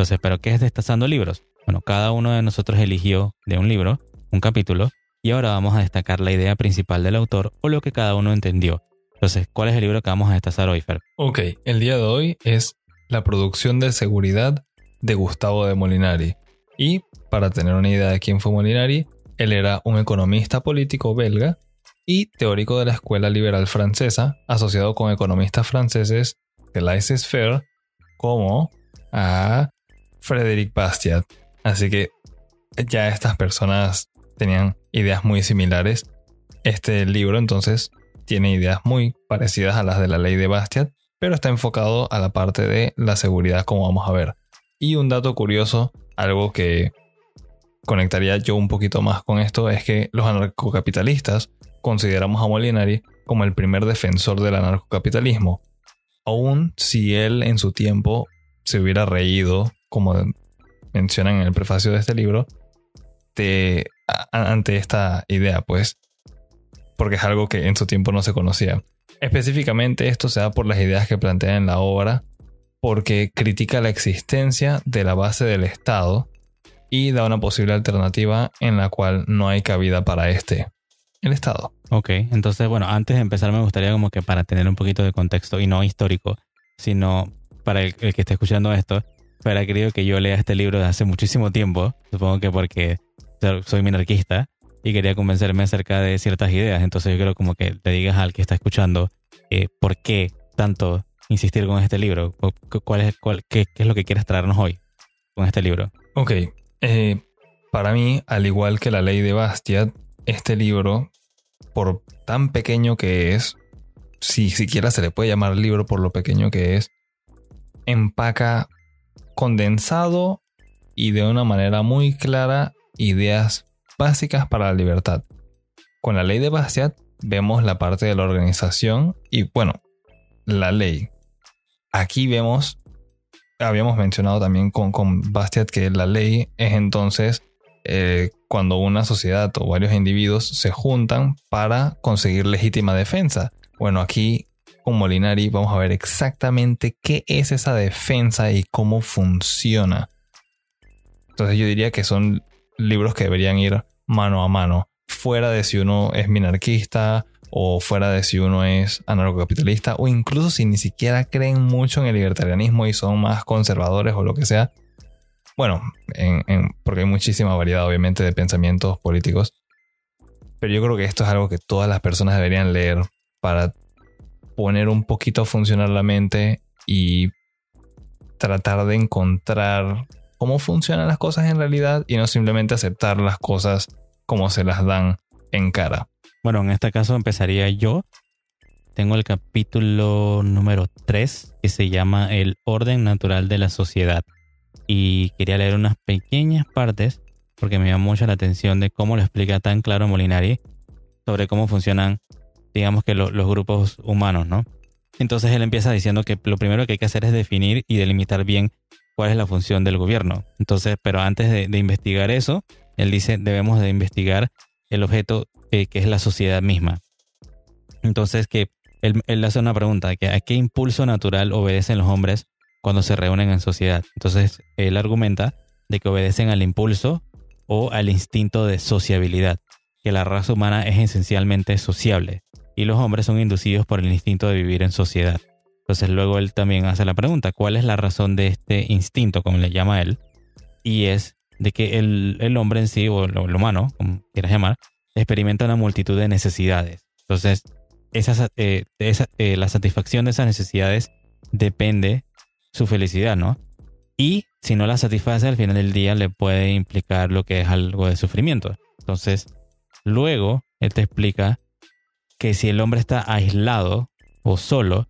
Entonces, ¿pero qué es Destazando Libros? Bueno, cada uno de nosotros eligió de un libro, un capítulo, y ahora vamos a destacar la idea principal del autor o lo que cada uno entendió. Entonces, ¿cuál es el libro que vamos a destazar hoy, Fer? Ok, el día de hoy es La producción de seguridad de Gustavo de Molinari. Y para tener una idea de quién fue Molinari, él era un economista político belga y teórico de la escuela liberal francesa, asociado con economistas franceses de laissez-faire como a Frédéric Bastiat. Así que ya estas personas tenían ideas muy similares. Este libro entonces tiene ideas muy parecidas a las de la ley de Bastiat, pero está enfocado a la parte de la seguridad como vamos a ver. Y un dato curioso, algo que conectaría yo un poquito más con esto, es que los anarcocapitalistas consideramos a Molinari como el primer defensor del anarcocapitalismo, aun si él en su tiempo se hubiera reído, como mencionan en el prefacio de este libro, ante esta idea, pues, porque es algo que en su tiempo no se conocía. Específicamente esto se da por las ideas que plantea en la obra, porque critica la existencia de la base del Estado y da una posible alternativa en la cual no hay cabida para este, el Estado. Ok, entonces bueno, antes de empezar me gustaría como que para tener un poquito de contexto y no histórico, sino para el, que esté escuchando esto, fuera querido que yo lea este libro de hace muchísimo tiempo, supongo que porque soy minarquista y quería convencerme acerca de ciertas ideas, entonces yo creo como que le digas al que está escuchando eh, por qué tanto insistir con este libro, cuál es, cuál, qué, es lo que quieres traernos hoy con este libro. Ok, eh, para mí, al igual que la ley de Bastiat, este libro, por tan pequeño que es, si siquiera se le puede llamar libro por lo pequeño que es, empaca condensado y de una manera muy clara ideas básicas para la libertad. Con la ley de Bastiat vemos la parte de la organización y bueno, la ley. Aquí vemos, habíamos mencionado también con, con Bastiat que la ley es entonces eh, cuando una sociedad o varios individuos se juntan para conseguir legítima defensa. Bueno, aquí Molinari vamos a ver exactamente qué es esa defensa y cómo funciona. Entonces yo diría que son libros que deberían ir mano a mano, fuera de si uno es minarquista o fuera de si uno es anarcocapitalista o incluso si ni siquiera creen mucho en el libertarianismo y son más conservadores o lo que sea. Bueno, porque hay muchísima variedad obviamente de pensamientos políticos. Pero yo creo que esto es algo que todas las personas deberían leer para poner un poquito a funcionar la mente y tratar de encontrar cómo funcionan las cosas en realidad y no simplemente aceptar las cosas como se las dan en cara. Bueno, en este caso empezaría yo. Tengo el capítulo número 3 que se llama El orden natural de la sociedad. Y quería leer unas pequeñas partes porque me llama mucho la atención de cómo lo explica tan claro Molinari sobre cómo funcionan, digamos que los grupos humanos, ¿no? Entonces él empieza diciendo que lo primero que hay que hacer es definir y delimitar bien cuál es la función del gobierno. Entonces, pero antes de, investigar eso, él dice, debemos de investigar el objeto eh, que es la sociedad misma. Entonces, que él, hace una pregunta, que ¿a qué impulso natural obedecen los hombres cuando se reúnen en sociedad? Entonces, él argumenta de que obedecen al impulso o al instinto de sociabilidad, que la raza humana es esencialmente sociable y los hombres son inducidos por el instinto de vivir en sociedad. Entonces luego él también hace la pregunta, ¿cuál es la razón de este instinto, como le llama él? Y es de que el, hombre en sí, o lo, humano, como quieras llamar, experimenta una multitud de necesidades. Entonces, eh, eh, la satisfacción de esas necesidades depende su felicidad, ¿no? Y si no la satisface, al final del día le puede implicar lo que es algo de sufrimiento. Entonces, luego él te explica que si el hombre está aislado o solo,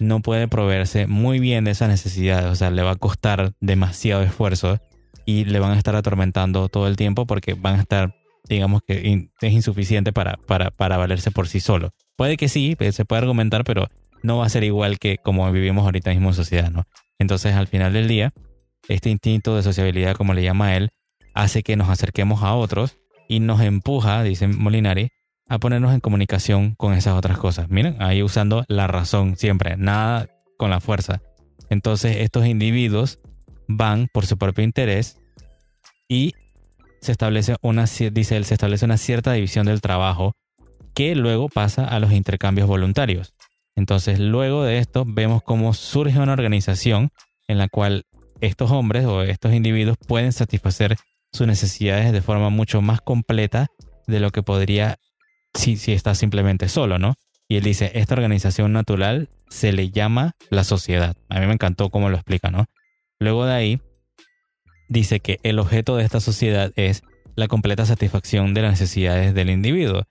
no puede proveerse muy bien de esas necesidades, o sea, le va a costar demasiado esfuerzo y le van a estar atormentando todo el tiempo porque van a estar, digamos que es insuficiente para, para, para valerse por sí solo. Puede que sí, pues, se puede argumentar, pero no va a ser igual que como vivimos ahorita mismo en sociedad, ¿no? Entonces, al final del día, este instinto de sociabilidad, como le llama él, hace que nos acerquemos a otros y nos empuja, dice Molinari, a ponernos en comunicación con esas otras cosas. Miren, ahí usando la razón siempre, nada con la fuerza. Entonces, estos individuos van por su propio interés y se establece una, dice él, se establece una cierta división del trabajo que luego pasa a los intercambios voluntarios. Entonces, luego de esto, vemos cómo surge una organización en la cual estos hombres o estos individuos pueden satisfacer sus necesidades de forma mucho más completa de lo que podría si, si está simplemente solo, ¿no? Y él dice, esta organización natural se le llama la sociedad. A mí me encantó cómo lo explica, ¿no? Luego de ahí, dice que el objeto de esta sociedad es la completa satisfacción de las necesidades del individuo.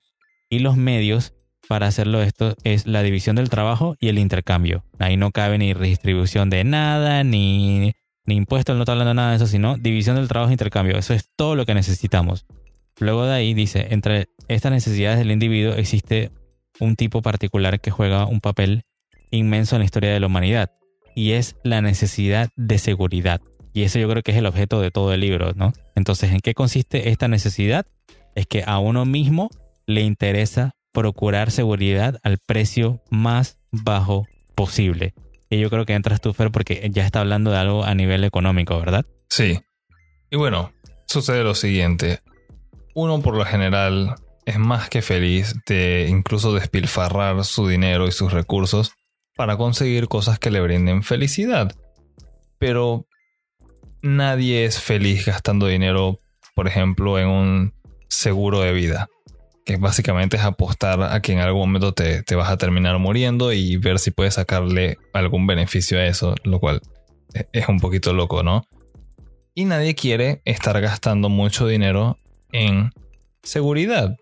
Y los medios para hacerlo esto es la división del trabajo y el intercambio. Ahí no cabe ni redistribución de nada, ni, ni impuestos, no está hablando nada de eso, sino división del trabajo e intercambio. Eso es todo lo que necesitamos. Luego de ahí dice, entre estas necesidades del individuo existe un tipo particular que juega un papel inmenso en la historia de la humanidad y es la necesidad de seguridad. Y eso yo creo que es el objeto de todo el libro, ¿no? Entonces, ¿en qué consiste esta necesidad? Es que a uno mismo le interesa procurar seguridad al precio más bajo posible. Y yo creo que entras tú, Fer, porque ya está hablando de algo a nivel económico, ¿verdad? Sí. Y bueno, sucede lo siguiente. Uno por lo general es más que feliz de incluso despilfarrar su dinero y sus recursos para conseguir cosas que le brinden felicidad. Pero nadie es feliz gastando dinero, por ejemplo, en un seguro de vida que básicamente es apostar a que en algún momento te, vas a terminar muriendo y ver si puedes sacarle algún beneficio a eso, lo cual es un poquito loco, ¿no? Y nadie quiere estar gastando mucho dinero en seguridad.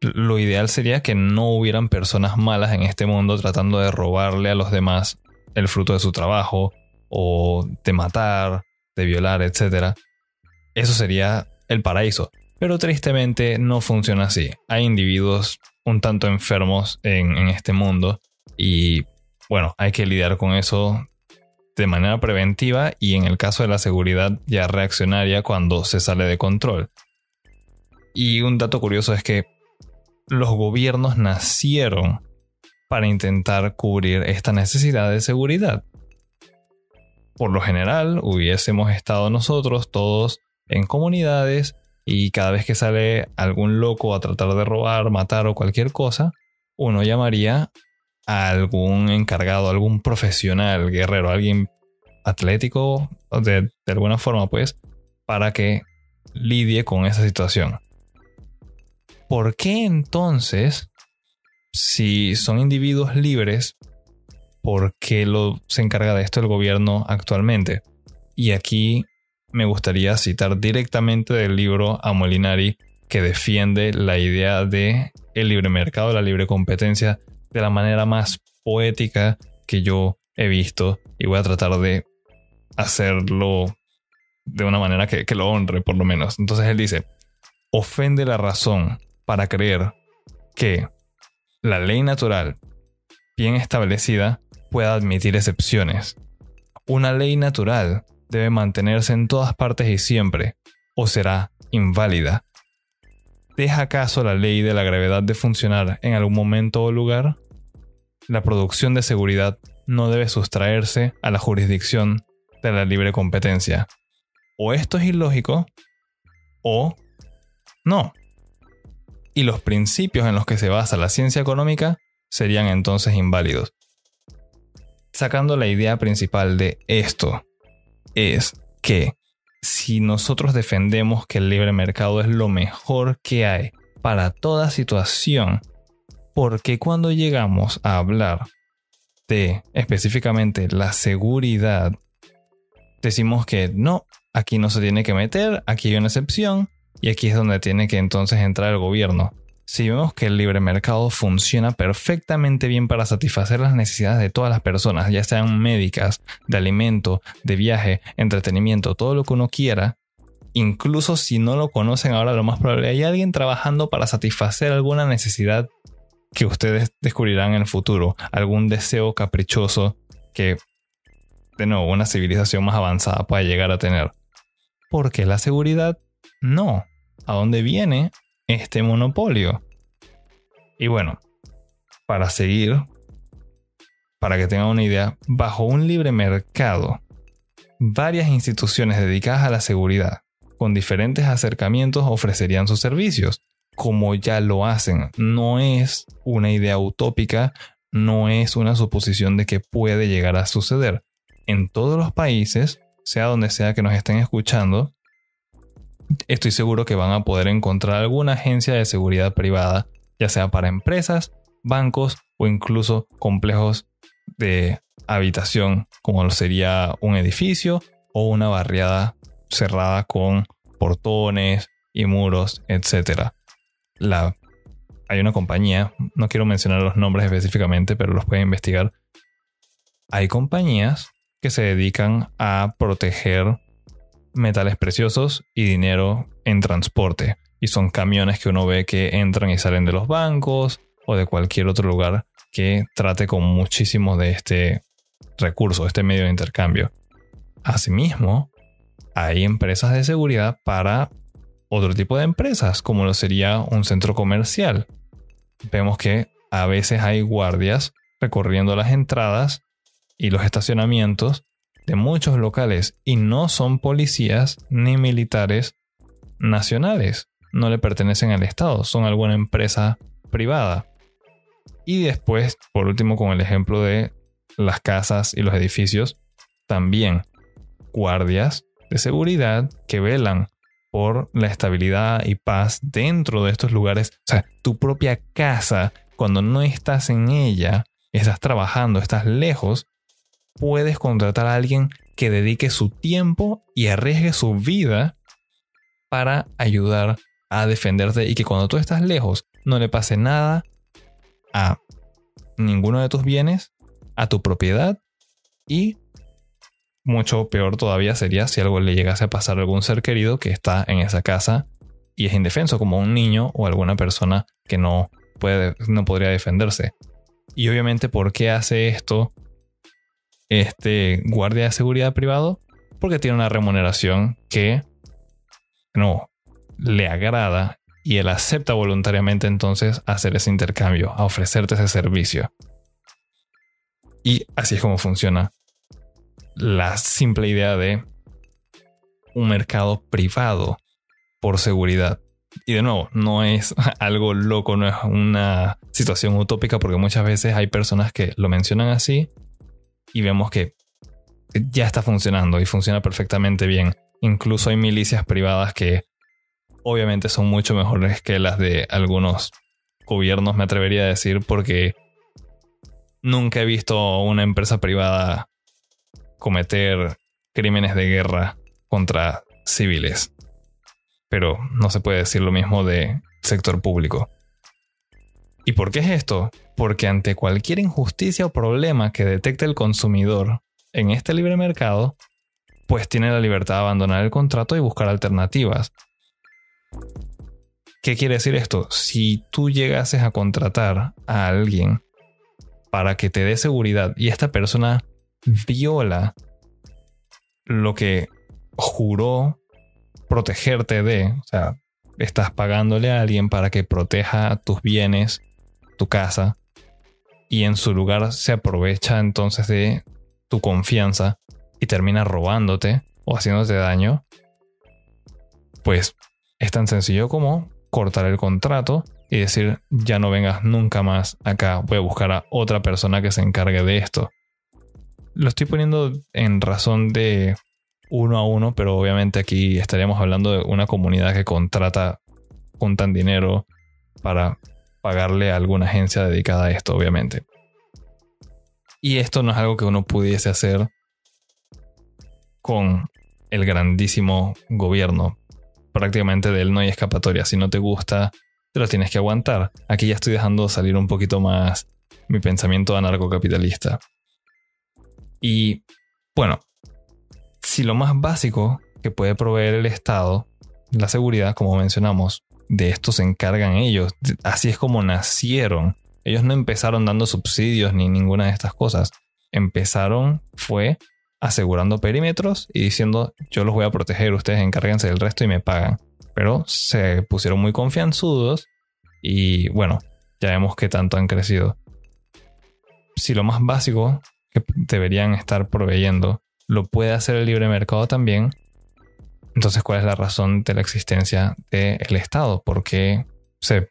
Lo ideal sería que no hubieran personas malas en este mundo tratando de robarle a los demás el fruto de su trabajo o de matar, de violar, etc. Eso sería el paraíso. Pero tristemente no funciona así. Hay individuos un tanto enfermos en, este mundo y bueno, hay que lidiar con eso de manera preventiva y en el caso de la seguridad ya reaccionaria cuando se sale de control. Y un dato curioso es que los gobiernos nacieron para intentar cubrir esta necesidad de seguridad. Por lo general, hubiésemos estado nosotros todos en comunidades y cada vez que sale algún loco a tratar de robar, matar o cualquier cosa, uno llamaría a algún encargado, algún profesional, guerrero, alguien atlético, de, de alguna forma, pues, para que lidie con esa situación. ¿Por qué entonces, si son individuos libres, por qué lo, se encarga de esto el gobierno actualmente? Y aquí me gustaría citar directamente del libro a Molinari que defiende la idea de el libre mercado, la libre competencia de la manera más poética que yo he visto y voy a tratar de hacerlo de una manera que, que lo honre por lo menos. Entonces él dice, ofende la razón para creer que la ley natural bien establecida pueda admitir excepciones. Una ley natural debe mantenerse en todas partes y siempre, o será inválida. ¿Deja acaso la ley de la gravedad de funcionar en algún momento o lugar? La producción de seguridad no debe sustraerse a la jurisdicción de la libre competencia. O esto es ilógico, o no. Y los principios en los que se basa la ciencia económica serían entonces inválidos. Sacando la idea principal de esto, es que si nosotros defendemos que el libre mercado es lo mejor que hay para toda situación, porque cuando llegamos a hablar de específicamente la seguridad, decimos que no, aquí no se tiene que meter, aquí hay una excepción y aquí es donde tiene que entonces entrar el gobierno. Si vemos que el libre mercado funciona perfectamente bien para satisfacer las necesidades de todas las personas, ya sean médicas, de alimento, de viaje, entretenimiento, todo lo que uno quiera, incluso si no lo conocen ahora, lo más probable hay alguien trabajando para satisfacer alguna necesidad que ustedes descubrirán en el futuro, algún deseo caprichoso que, de nuevo, una civilización más avanzada pueda llegar a tener. Porque la seguridad, no. ¿A dónde viene este monopolio? Y bueno, para seguir, para que tengan una idea, bajo un libre mercado, varias instituciones dedicadas a la seguridad, con diferentes acercamientos, ofrecerían sus servicios, como ya lo hacen. No es una idea utópica, no es una suposición de que puede llegar a suceder. En todos los países, sea donde sea que nos estén escuchando, estoy seguro que van a poder encontrar alguna agencia de seguridad privada, ya sea para empresas, bancos o incluso complejos de habitación, como sería un edificio o una barriada cerrada con portones y muros, etc. Hay una compañía, no quiero mencionar los nombres específicamente, pero los pueden investigar. Hay compañías que se dedican a proteger metales preciosos y dinero en transporte. Y son camiones que uno ve que entran y salen de los bancos o de cualquier otro lugar que trate con muchísimo de este recurso, este medio de intercambio. Asimismo, hay empresas de seguridad para otro tipo de empresas, como lo sería un centro comercial. Vemos que a veces hay guardias recorriendo las entradas y los estacionamientos de muchos locales y no son policías ni militares nacionales. No le pertenecen al Estado, son alguna empresa privada. Y después, por último, con el ejemplo de las casas y los edificios, también guardias de seguridad que velan por la estabilidad y paz dentro de estos lugares. O sea, tu propia casa, cuando no estás en ella, estás trabajando, estás lejos, puedes contratar a alguien que dedique su tiempo y arriesgue su vida para ayudar a defenderte y que cuando tú estás lejos no le pase nada a ninguno de tus bienes, a tu propiedad y mucho peor todavía sería si algo le llegase a pasar a algún ser querido que está en esa casa y es indefenso, como un niño o alguna persona que no, puede, no podría defenderse. Y obviamente, ¿por qué hace esto este guardia de seguridad privado? Porque tiene una remuneración que no le agrada y él acepta voluntariamente entonces hacer ese intercambio, a ofrecerte ese servicio. Y así es como funciona la simple idea de un mercado privado por seguridad. Y de nuevo, no es algo loco, no es una situación utópica porque muchas veces hay personas que lo mencionan así y vemos que ya está funcionando y funciona perfectamente bien. Incluso hay milicias privadas que obviamente son mucho mejores que las de algunos gobiernos, me atrevería a decir, porque nunca he visto una empresa privada cometer crímenes de guerra contra civiles. Pero no se puede decir lo mismo de sector público. ¿Y por qué es esto? Porque ante cualquier injusticia o problema que detecte el consumidor en este libre mercado, pues tiene la libertad de abandonar el contrato y buscar alternativas. ¿Qué quiere decir esto? Si tú llegases a contratar a alguien para que te dé seguridad y esta persona viola lo que juró protegerte de, o sea, estás pagándole a alguien para que proteja tus bienes, tu casa, y en su lugar se aprovecha entonces de tu confianza y termina robándote o haciéndote daño, pues es tan sencillo como cortar el contrato y decir ya no vengas nunca más acá, voy a buscar a otra persona que se encargue de esto lo estoy poniendo en razón de uno a uno, pero obviamente aquí estaríamos hablando de una comunidad que contrata, juntan dinero para pagarle a alguna agencia dedicada a esto, obviamente. Y esto no es algo que uno pudiese hacer con el grandísimo gobierno. Prácticamente de él no hay escapatoria. Si no te gusta, te lo tienes que aguantar. Aquí ya estoy dejando salir un poquito más mi pensamiento anarcocapitalista. Y bueno, si lo más básico que puede proveer el Estado, la seguridad, como mencionamos, de esto se encargan ellos. Así es como nacieron. Ellos no empezaron dando subsidios ni ninguna de estas cosas. Empezaron fue asegurando perímetros y diciendo yo los voy a proteger, ustedes encárguense del resto y me pagan. Pero se pusieron muy confianzudos y bueno, ya vemos que tanto han crecido. Si lo más básico que deberían estar proveyendo lo puede hacer el libre mercado también, entonces ¿cuál es la razón de la existencia del Estado? ¿Por qué se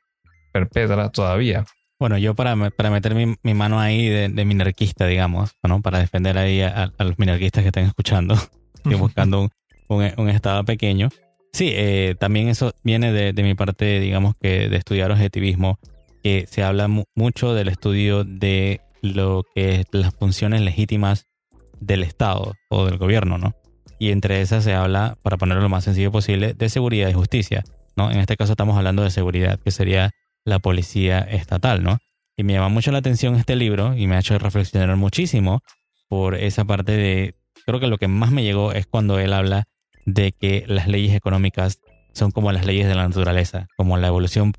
perpetra todavía? Bueno, yo para, para meter mi, mano ahí de, minarquista, digamos, ¿no? para defender ahí a, los minarquistas que estén escuchando y buscando un, estado pequeño. Sí, eh, también eso viene de, mi parte, digamos que de estudiar objetivismo, que se habla mucho del estudio de lo que es las funciones legítimas del Estado o del gobierno, ¿no? Y entre esas se habla, para ponerlo lo más sencillo posible, de seguridad y justicia, ¿no? En este caso estamos hablando de seguridad, que sería la policía estatal, ¿no? Y me llama mucho la atención este libro y me ha hecho reflexionar muchísimo por esa parte de, creo que lo que más me llegó es cuando él habla de que las leyes económicas son como las leyes de la naturaleza, como la evolución,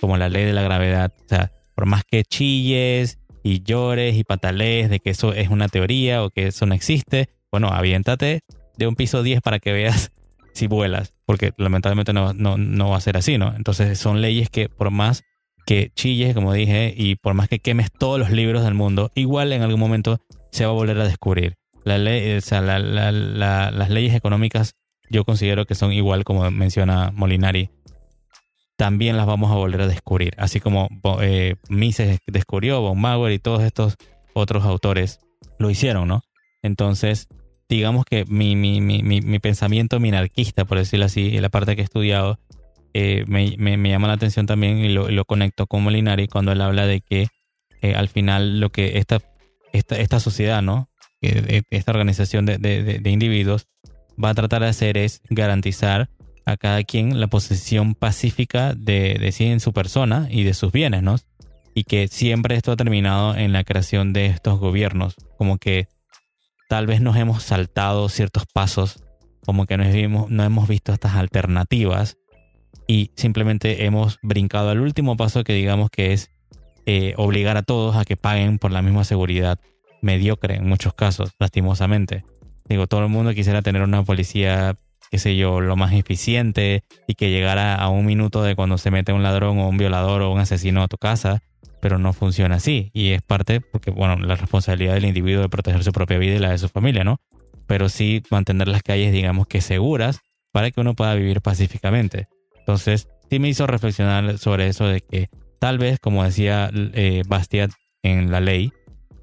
como la ley de la gravedad. O sea, por más que chilles y llores y patalees de que eso es una teoría o que eso no existe, bueno, aviéntate de un piso 10 para que veas si vuelas, porque lamentablemente no, no, va a ser así, ¿no? Entonces son leyes que por más que chilles, como dije, y por más que quemes todos los libros del mundo, igual en algún momento se va a volver a descubrir. Las leyes económicas yo considero que son igual como menciona Molinari. También las vamos a volver a descubrir, así como eh, Mises descubrió, Von Mauer y todos estos otros autores lo hicieron, ¿no? Entonces, digamos que mi, mi, mi, mi, pensamiento minarquista, por decirlo así, la parte que he estudiado, eh, me, me, llama la atención también y lo, lo, conecto con Molinari cuando él habla de que eh, al final lo que esta, esta, esta sociedad, ¿no? esta organización de, de, de, individuos va a tratar de hacer es garantizar a cada quien la posesión pacífica de, de sí en su persona y de sus bienes, ¿no? Y que siempre esto ha terminado en la creación de estos gobiernos, como que tal vez nos hemos saltado ciertos pasos, como que no, no hemos visto estas alternativas y simplemente hemos brincado al último paso que digamos que es eh, obligar a todos a que paguen por la misma seguridad mediocre en muchos casos, lastimosamente. Digo, todo el mundo quisiera tener una policía, qué sé yo, lo más eficiente y que llegara a un minuto de cuando se mete un ladrón o un violador o un asesino a tu casa pero no funciona así. Y es parte, porque, bueno, la responsabilidad del individuo de proteger su propia vida y la de su familia, ¿no? Pero sí mantener las calles, digamos que seguras para que uno pueda vivir pacíficamente. Entonces, sí me hizo reflexionar sobre eso de que tal vez, como decía eh, Bastiat en la ley,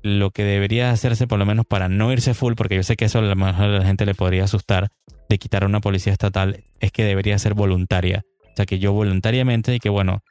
lo que debería hacerse por lo menos para no irse full, porque yo sé que eso a lo mejor a la gente le podría asustar, de quitar a una policía estatal, es que debería ser voluntaria. O sea, que yo voluntariamente y que bueno,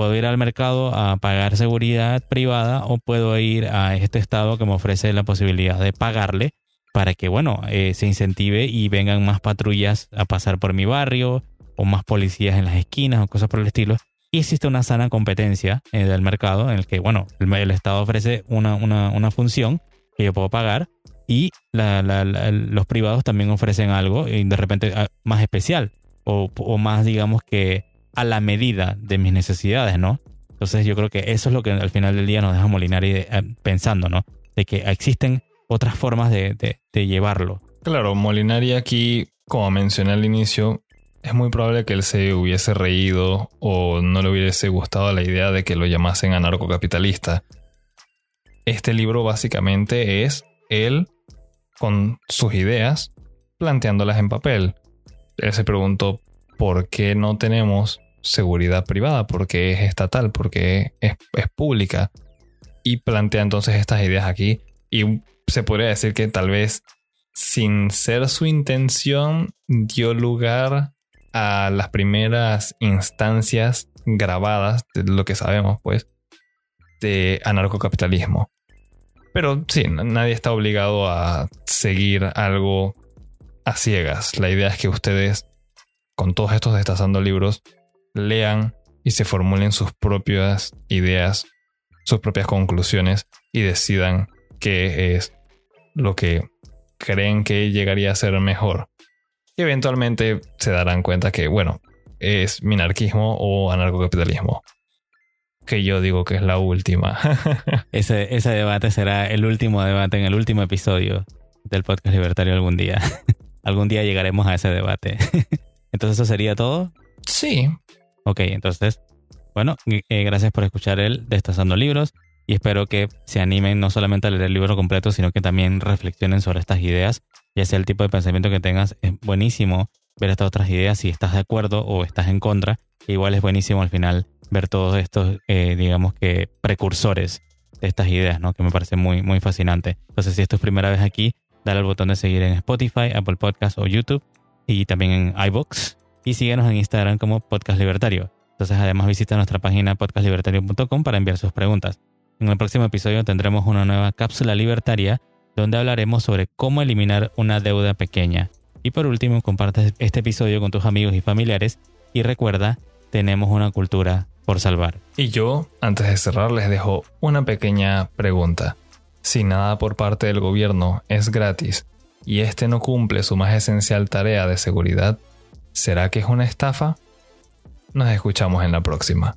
puedo ir al mercado a pagar seguridad privada o puedo ir a este estado que me ofrece la posibilidad de pagarle para que, bueno, eh, se incentive y vengan más patrullas a pasar por mi barrio o más policías en las esquinas o cosas por el estilo. Y existe una sana competencia eh, del mercado en el que, bueno, el, Estado ofrece una, una, una, función que yo puedo pagar y los privados también ofrecen algo de repente ah, más especial o más, digamos que a la medida de mis necesidades, ¿no? Entonces yo creo que eso es lo que al final del día nos deja Molinari eh, pensando, ¿no? De que existen otras formas de, llevarlo. Claro, Molinari aquí, como mencioné al inicio, es muy probable que él se hubiese reído o no le hubiese gustado la idea de que lo llamasen anarcocapitalista. Este libro básicamente es él con sus ideas planteándolas en papel. Él se preguntó ¿por qué no tenemos seguridad privada? Porque es estatal, porque es, pública. Y plantea entonces estas ideas aquí. Y se podría decir que tal vez sin ser su intención dio lugar a las primeras instancias grabadas de lo que sabemos, pues, de anarcocapitalismo. Pero sí, nadie está obligado a seguir algo a ciegas. La idea es que ustedes con todos estos destazando libros, lean y se formulen sus propias ideas, sus propias conclusiones y decidan qué es lo que creen que llegaría a ser mejor. y eventualmente se darán cuenta que, bueno, es minarquismo o anarcocapitalismo. Que yo digo que es la última. ese, ese debate será el último debate en el último episodio del podcast libertario algún día. algún día llegaremos a ese debate. entonces eso sería todo. Sí. Ok, entonces, bueno, eh, gracias por escuchar el Destazando Libros y espero que se animen no solamente a leer el libro completo, sino que también reflexionen sobre estas ideas, ya sea el tipo de pensamiento que tengas. Es buenísimo ver estas otras ideas si estás de acuerdo o estás en contra. Igual es buenísimo al final ver todos estos, eh, digamos que, precursores de estas ideas, ¿no? Que me parece muy, muy fascinante. Entonces, si esto es primera vez aquí, dale al botón de seguir en Spotify, Apple Podcasts o YouTube y también en iBox. Y síguenos en Instagram como Podcast Libertario. Entonces, además, visita nuestra página podcastlibertario.com para enviar sus preguntas. En el próximo episodio tendremos una nueva cápsula libertaria donde hablaremos sobre cómo eliminar una deuda pequeña. Y por último, comparte este episodio con tus amigos y familiares y recuerda, tenemos una cultura por salvar. Y yo, antes de cerrar, les dejo una pequeña pregunta. Si nada por parte del gobierno es gratis y este no cumple su más esencial tarea de seguridad, ¿será que es una estafa? Nos escuchamos en la próxima.